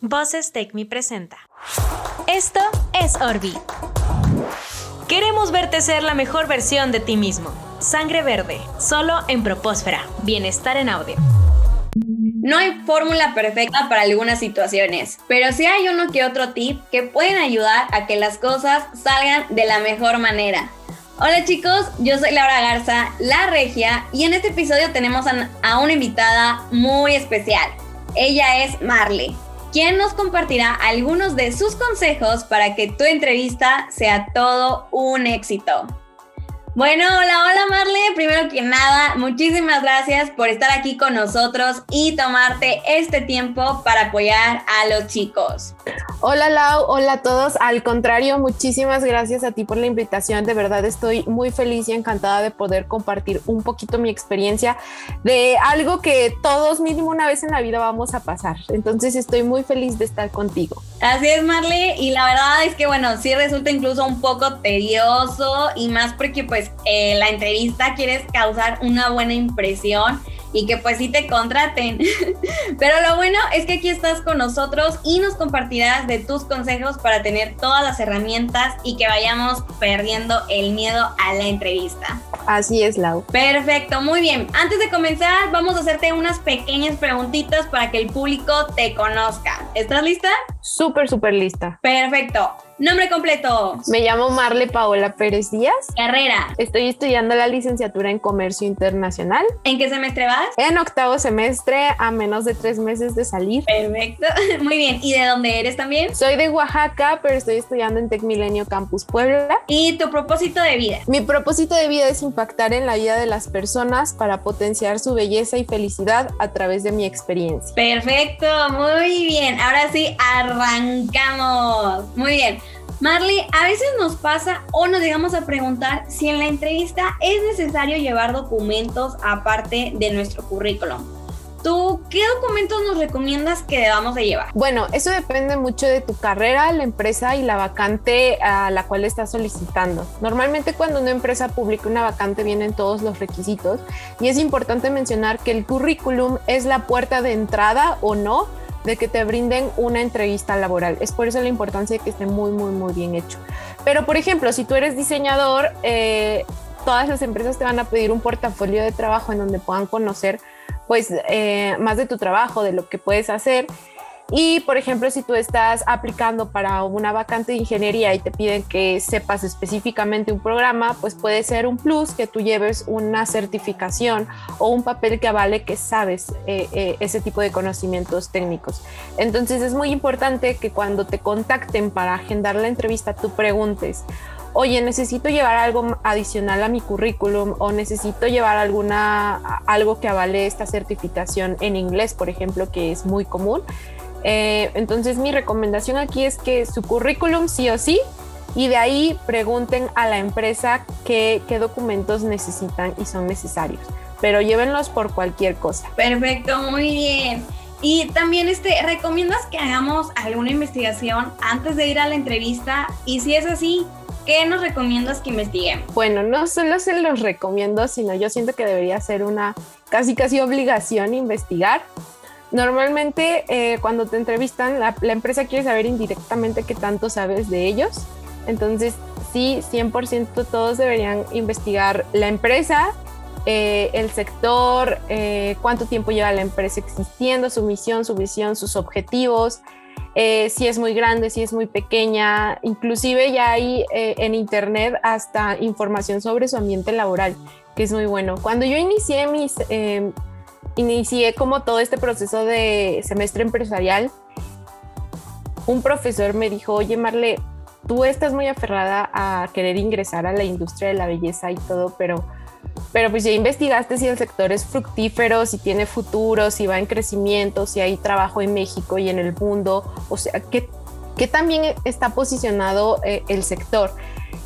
Voces Take Me presenta. Esto es Orbi. Queremos verte ser la mejor versión de ti mismo. Sangre verde, solo en Propósfera. Bienestar en audio. No hay fórmula perfecta para algunas situaciones, pero sí hay uno que otro tip que pueden ayudar a que las cosas salgan de la mejor manera. Hola chicos, yo soy Laura Garza, la regia, y en este episodio tenemos a una invitada muy especial. Ella es Marley quien nos compartirá algunos de sus consejos para que tu entrevista sea todo un éxito. Bueno, hola, hola Marle. Primero que nada, muchísimas gracias por estar aquí con nosotros y tomarte este tiempo para apoyar a los chicos. Hola Lau, hola a todos. Al contrario, muchísimas gracias a ti por la invitación. De verdad estoy muy feliz y encantada de poder compartir un poquito mi experiencia de algo que todos mínimo una vez en la vida vamos a pasar. Entonces estoy muy feliz de estar contigo. Así es, Marle. Y la verdad es que, bueno, sí resulta incluso un poco tedioso y más porque pues eh, la entrevista quieres causar una buena impresión y que pues sí te contraten. Pero lo bueno es que aquí estás con nosotros y nos compartirás de tus consejos para tener todas las herramientas y que vayamos perdiendo el miedo a la entrevista. Así es, Lau. Perfecto, muy bien. Antes de comenzar, vamos a hacerte unas pequeñas preguntitas para que el público te conozca. ¿Estás lista? Súper, súper lista. Perfecto. Nombre completo. Me llamo Marle Paola Pérez Díaz. Carrera. Estoy estudiando la licenciatura en Comercio Internacional. ¿En qué semestre vas? En octavo semestre, a menos de tres meses de salir. Perfecto. Muy bien. ¿Y de dónde eres también? Soy de Oaxaca, pero estoy estudiando en Tec Milenio Campus Puebla. ¿Y tu propósito de vida? Mi propósito de vida es impactar en la vida de las personas para potenciar su belleza y felicidad a través de mi experiencia. Perfecto. Muy bien. Ahora sí, arrancamos. Muy bien. Marley, a veces nos pasa o nos llegamos a preguntar si en la entrevista es necesario llevar documentos aparte de nuestro currículum. ¿Tú qué documentos nos recomiendas que debamos de llevar? Bueno, eso depende mucho de tu carrera, la empresa y la vacante a la cual estás solicitando. Normalmente cuando una empresa publica una vacante vienen todos los requisitos y es importante mencionar que el currículum es la puerta de entrada o no de que te brinden una entrevista laboral. Es por eso la importancia de que esté muy, muy, muy bien hecho. Pero, por ejemplo, si tú eres diseñador, eh, todas las empresas te van a pedir un portafolio de trabajo en donde puedan conocer pues eh, más de tu trabajo, de lo que puedes hacer y, por ejemplo, si tú estás aplicando para una vacante de ingeniería y te piden que sepas específicamente un programa, pues puede ser un plus que tú lleves una certificación o un papel que avale que sabes eh, eh, ese tipo de conocimientos técnicos. Entonces es muy importante que cuando te contacten para agendar la entrevista, tú preguntes, oye, necesito llevar algo adicional a mi currículum o necesito llevar alguna, algo que avale esta certificación en inglés, por ejemplo, que es muy común. Eh, entonces mi recomendación aquí es que su currículum sí o sí y de ahí pregunten a la empresa qué, qué documentos necesitan y son necesarios, pero llévenlos por cualquier cosa. Perfecto, muy bien. Y también este, ¿recomiendas que hagamos alguna investigación antes de ir a la entrevista? Y si es así, ¿qué nos recomiendas que investiguemos? Bueno, no solo se los recomiendo, sino yo siento que debería ser una casi casi obligación investigar Normalmente eh, cuando te entrevistan, la, empresa quiere saber indirectamente qué tanto sabes de ellos. Entonces, sí, 100% todos deberían investigar la empresa, eh, el sector, eh, cuánto tiempo lleva la empresa existiendo, su misión, su visión, sus objetivos, si es muy grande, si es muy pequeña. Inclusive ya hay en internet hasta información sobre su ambiente laboral, que es muy bueno. Cuando yo inicié mis inicié como todo este proceso de semestre empresarial, un profesor me dijo, oye Marle, tú estás muy aferrada a querer ingresar a la industria de la belleza y todo, pero, pero pues ya investigaste si el sector es fructífero, si tiene futuro, si va en crecimiento, si hay trabajo en México y en el mundo, o sea, ¿qué, qué también está posicionado eh, el sector?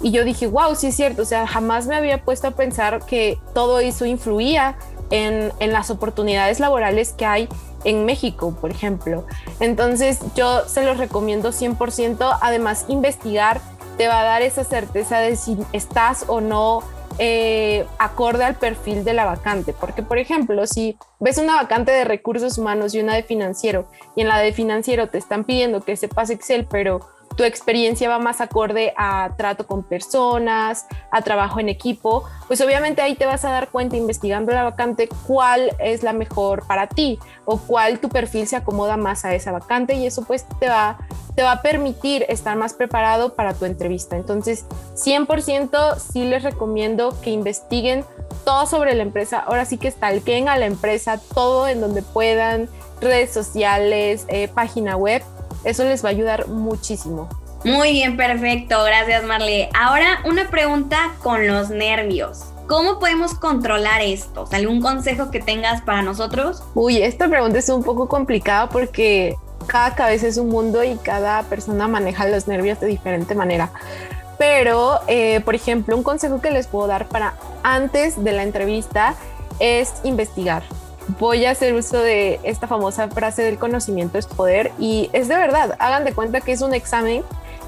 Y yo dije, wow, sí es cierto, o sea, jamás me había puesto a pensar que todo eso influía en, las oportunidades laborales que hay en México, por ejemplo. Entonces yo se los recomiendo 100%. Además, investigar te va a dar esa certeza de si estás o no eh, acorde al perfil de la vacante. Porque, por ejemplo, si ves una vacante de recursos humanos y una de financiero, y en la de financiero te están pidiendo que sepas Excel, pero tu experiencia va más acorde a trato con personas, a trabajo en equipo, pues obviamente ahí te vas a dar cuenta investigando la vacante cuál es la mejor para ti o cuál tu perfil se acomoda más a esa vacante y eso pues te va, te va a permitir estar más preparado para tu entrevista. Entonces, 100% sí les recomiendo que investiguen todo sobre la empresa. Ahora sí que stalkeen a la empresa, todo en donde puedan, redes sociales, eh, página web eso les va a ayudar muchísimo. Muy bien, perfecto. Gracias, Marle. Ahora una pregunta con los nervios. ¿Cómo podemos controlar esto? ¿Algún consejo que tengas para nosotros? Uy, esta pregunta es un poco complicada porque cada cabeza es un mundo y cada persona maneja los nervios de diferente manera. Pero, eh, por ejemplo, un consejo que les puedo dar para antes de la entrevista es investigar voy a hacer uso de esta famosa frase del conocimiento es poder y es de verdad, hagan de cuenta que es un examen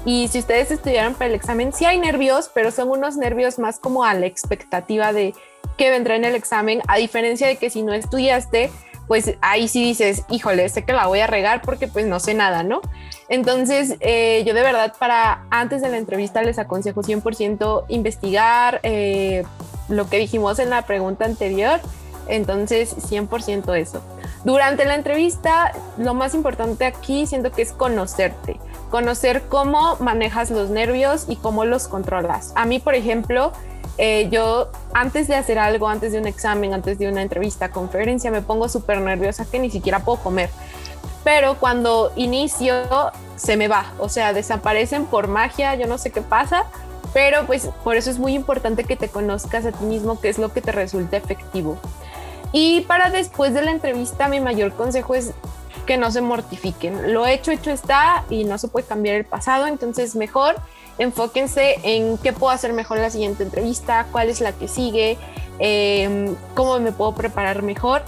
y si ustedes estudiaron para el examen, sí hay nervios, pero son unos nervios más como a la expectativa de que vendrá en el examen, a diferencia de que si no estudiaste, pues ahí sí dices, híjole, sé que la voy a regar porque pues no sé nada, ¿no? Entonces, eh, yo de verdad para antes de la entrevista les aconsejo 100% investigar eh, lo que dijimos en la pregunta anterior entonces, 100% eso. Durante la entrevista, lo más importante aquí siento que es conocerte, conocer cómo manejas los nervios y cómo los controlas. A mí, por ejemplo, eh, yo antes de hacer algo, antes de un examen, antes de una entrevista, conferencia, me pongo súper nerviosa que ni siquiera puedo comer. Pero cuando inicio, se me va, o sea, desaparecen por magia, yo no sé qué pasa, pero pues por eso es muy importante que te conozcas a ti mismo, qué es lo que te resulta efectivo. Y para después de la entrevista, mi mayor consejo es que no se mortifiquen. Lo hecho, hecho está y no se puede cambiar el pasado, entonces mejor enfóquense en qué puedo hacer mejor la siguiente entrevista, cuál es la que sigue, em, cómo me puedo preparar mejor.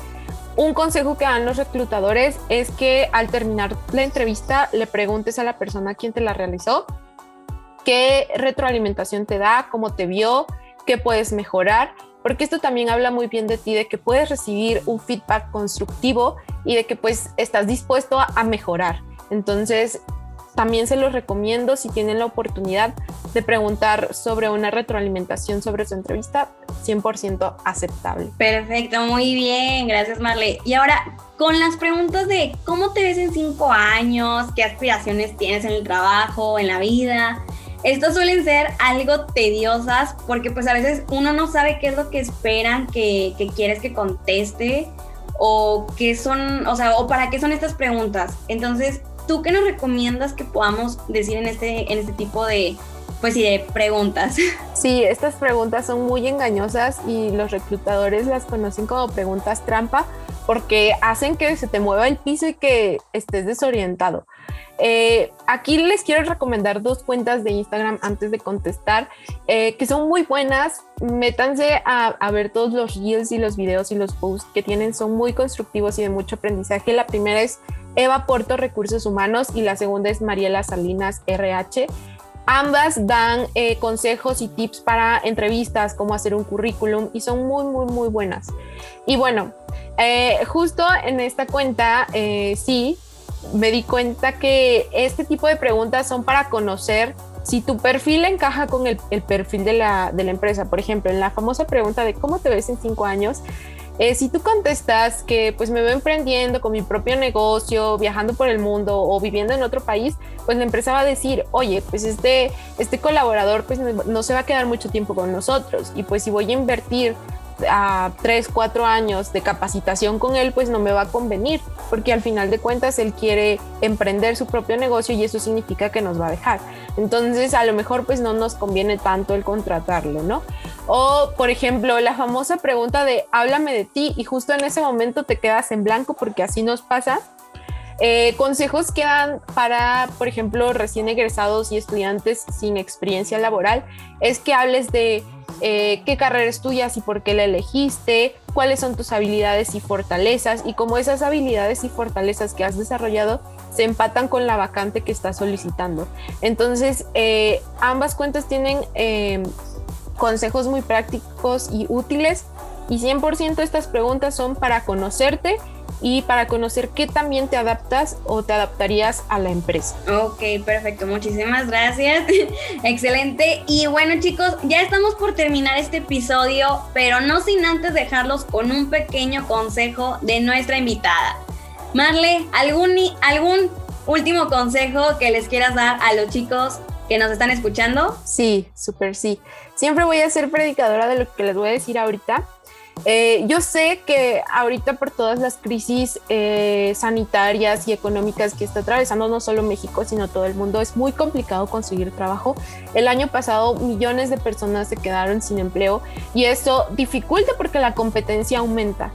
Un consejo que dan los reclutadores es que al terminar la entrevista le preguntes a la persona quien te la realizó qué retroalimentación te da, cómo te vio, qué puedes mejorar porque esto también habla muy bien de ti, de que puedes recibir un feedback constructivo y de que pues estás dispuesto a, mejorar. Entonces, también se los recomiendo si tienen la oportunidad de preguntar sobre una retroalimentación sobre su entrevista, 100% aceptable. Perfecto, muy bien, gracias Marle. Y ahora, con las preguntas de cómo te ves en cinco años, qué aspiraciones tienes en el trabajo, en la vida, estas suelen ser algo tediosas porque pues a veces uno no sabe qué es lo que esperan que, quieres que conteste o qué son, o sea, o para qué son estas preguntas. Entonces, ¿tú qué nos recomiendas que podamos decir en este, en este tipo de, pues de preguntas? Sí, estas preguntas son muy engañosas y los reclutadores las conocen como preguntas trampa porque hacen que se te mueva el piso y que estés desorientado. Eh, aquí les quiero recomendar dos cuentas de Instagram antes de contestar, eh, que son muy buenas. Métanse a, ver todos los reels y los videos y los posts que tienen, son muy constructivos y de mucho aprendizaje. La primera es Eva Porto Recursos Humanos y la segunda es Mariela Salinas RH. Ambas dan eh, consejos y tips para entrevistas, cómo hacer un currículum y son muy, muy, muy buenas. Y bueno, justo en esta cuenta, sí, me di cuenta que este tipo de preguntas son para conocer si tu perfil encaja con el, perfil de la, empresa. Por ejemplo, en la famosa pregunta de cómo te ves en cinco años, eh, si tú contestas que pues me veo emprendiendo con mi propio negocio, viajando por el mundo o viviendo en otro país, pues la empresa va a decir, oye, pues este, este colaborador pues no se va a quedar mucho tiempo con nosotros y pues si voy a invertir a tres, cuatro años de capacitación con él, pues no me va a convenir, porque al final de cuentas él quiere emprender su propio negocio y eso significa que nos va a dejar. Entonces, a lo mejor pues no nos conviene tanto el contratarlo, ¿no? O, por ejemplo, la famosa pregunta de háblame de ti y justo en ese momento te quedas en blanco porque así nos pasa. Eh, consejos que dan para, por ejemplo, recién egresados y estudiantes sin experiencia laboral es que hables de eh, qué carrera estudias y por qué la elegiste, cuáles son tus habilidades y fortalezas y cómo esas habilidades y fortalezas que has desarrollado se empatan con la vacante que estás solicitando. Entonces, eh, ambas cuentas tienen eh, consejos muy prácticos y útiles y 100% estas preguntas son para conocerte y para conocer qué también te adaptas o te adaptarías a la empresa. Ok, perfecto. Muchísimas gracias. Excelente. Y bueno chicos, ya estamos por terminar este episodio, pero no sin antes dejarlos con un pequeño consejo de nuestra invitada. Marle, ¿algún, algún último consejo que les quieras dar a los chicos que nos están escuchando? Sí, súper sí. Siempre voy a ser predicadora de lo que les voy a decir ahorita eh, yo sé que ahorita por todas las crisis eh, sanitarias y económicas que está atravesando no solo México, sino todo el mundo, es muy complicado conseguir trabajo. El año pasado millones de personas se quedaron sin empleo y eso dificulta porque la competencia aumenta.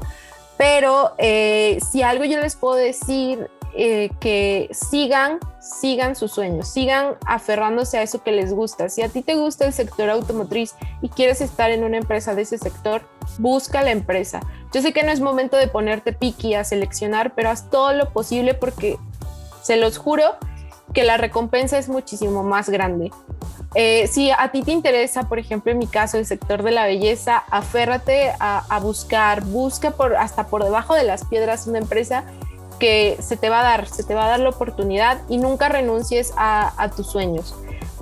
Pero eh, si algo yo les puedo decir eh, que sigan, sigan sus sueños, sigan aferrándose a eso que les gusta. Si a ti te gusta el sector automotriz y quieres estar en una empresa de ese sector, busca la empresa. Yo sé que no es momento de ponerte piqui a seleccionar, pero haz todo lo posible porque se los juro que la recompensa es muchísimo más grande. Eh, si a ti te interesa, por ejemplo, en mi caso, el sector de la belleza, aférrate a, a buscar, busca por, hasta por debajo de las piedras una empresa que se te va a dar, se te va a dar la oportunidad y nunca renuncies a, tus sueños.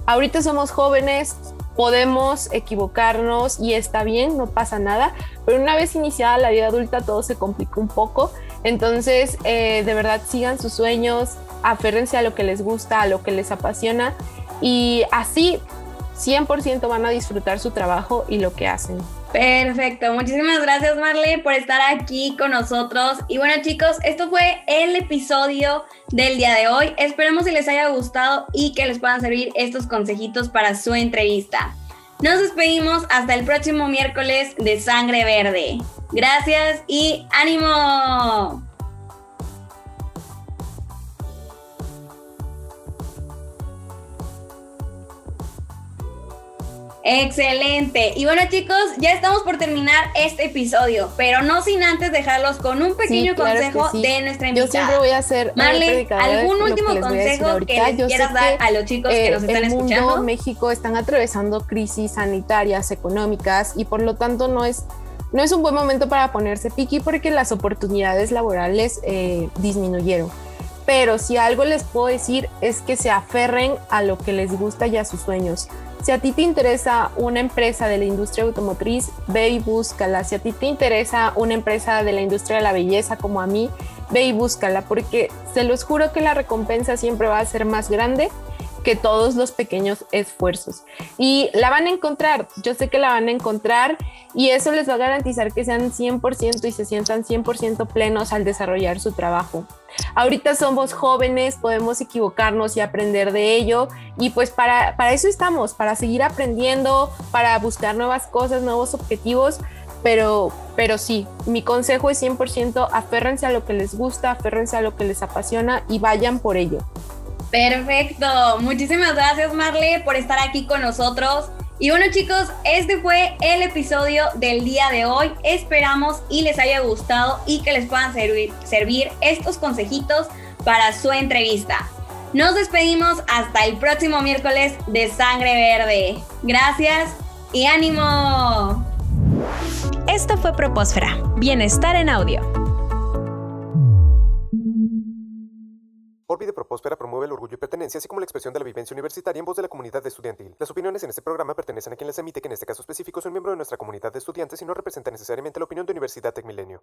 Ahorita somos jóvenes, podemos equivocarnos y está bien, no pasa nada, pero una vez iniciada la vida adulta todo se complica un poco, entonces eh, de verdad sigan sus sueños, aférrense a lo que les gusta, a lo que les apasiona y así 100% van a disfrutar su trabajo y lo que hacen. Perfecto, muchísimas gracias Marle por estar aquí con nosotros. Y bueno chicos, esto fue el episodio del día de hoy. Esperemos que les haya gustado y que les puedan servir estos consejitos para su entrevista. Nos despedimos hasta el próximo miércoles de Sangre Verde. Gracias y ánimo. Excelente. Y bueno chicos, ya estamos por terminar este episodio, pero no sin antes dejarlos con un pequeño consejo de nuestra invitada. Yo siempre voy a hacer Marley, ¿algún último consejo que les quieras dar a los chicos que nos están el escuchando? Mundo, México están atravesando crisis sanitarias, económicas y por lo tanto no es no es un buen momento para ponerse piqui porque las oportunidades laborales eh, disminuyeron. Pero si algo les puedo decir es que se aferren a lo que les gusta y a sus sueños si a ti te interesa una empresa de la industria automotriz, ve y búscala. Si a ti te interesa una empresa de la industria de la belleza como a mí, ve y búscala, porque se los juro que la recompensa siempre va a ser más grande que todos los pequeños esfuerzos. Y la van a encontrar, yo sé que la van a encontrar y eso les va a garantizar que sean 100% y se sientan 100% plenos al desarrollar su trabajo. Ahorita somos jóvenes, podemos equivocarnos y aprender de ello y pues para, para eso estamos, para seguir aprendiendo, para buscar nuevas cosas, nuevos objetivos, pero, pero sí, mi consejo es 100% aférrense a lo que les gusta, aférrense a lo que les apasiona y vayan por ello. Perfecto, muchísimas gracias Marle por estar aquí con nosotros. Y bueno chicos, este fue el episodio del día de hoy. Esperamos y les haya gustado y que les puedan servir, servir estos consejitos para su entrevista. Nos despedimos hasta el próximo miércoles de Sangre Verde. Gracias y ánimo. Esto fue Propósfera, Bienestar en Audio. Orbi de promueve el orgullo y pertenencia, así como la expresión de la vivencia universitaria en voz de la comunidad estudiantil. Las opiniones en este programa pertenecen a quien las emite, que en este caso específico es un miembro de nuestra comunidad de estudiantes y no representa necesariamente la opinión de Universidad Tecmilenio.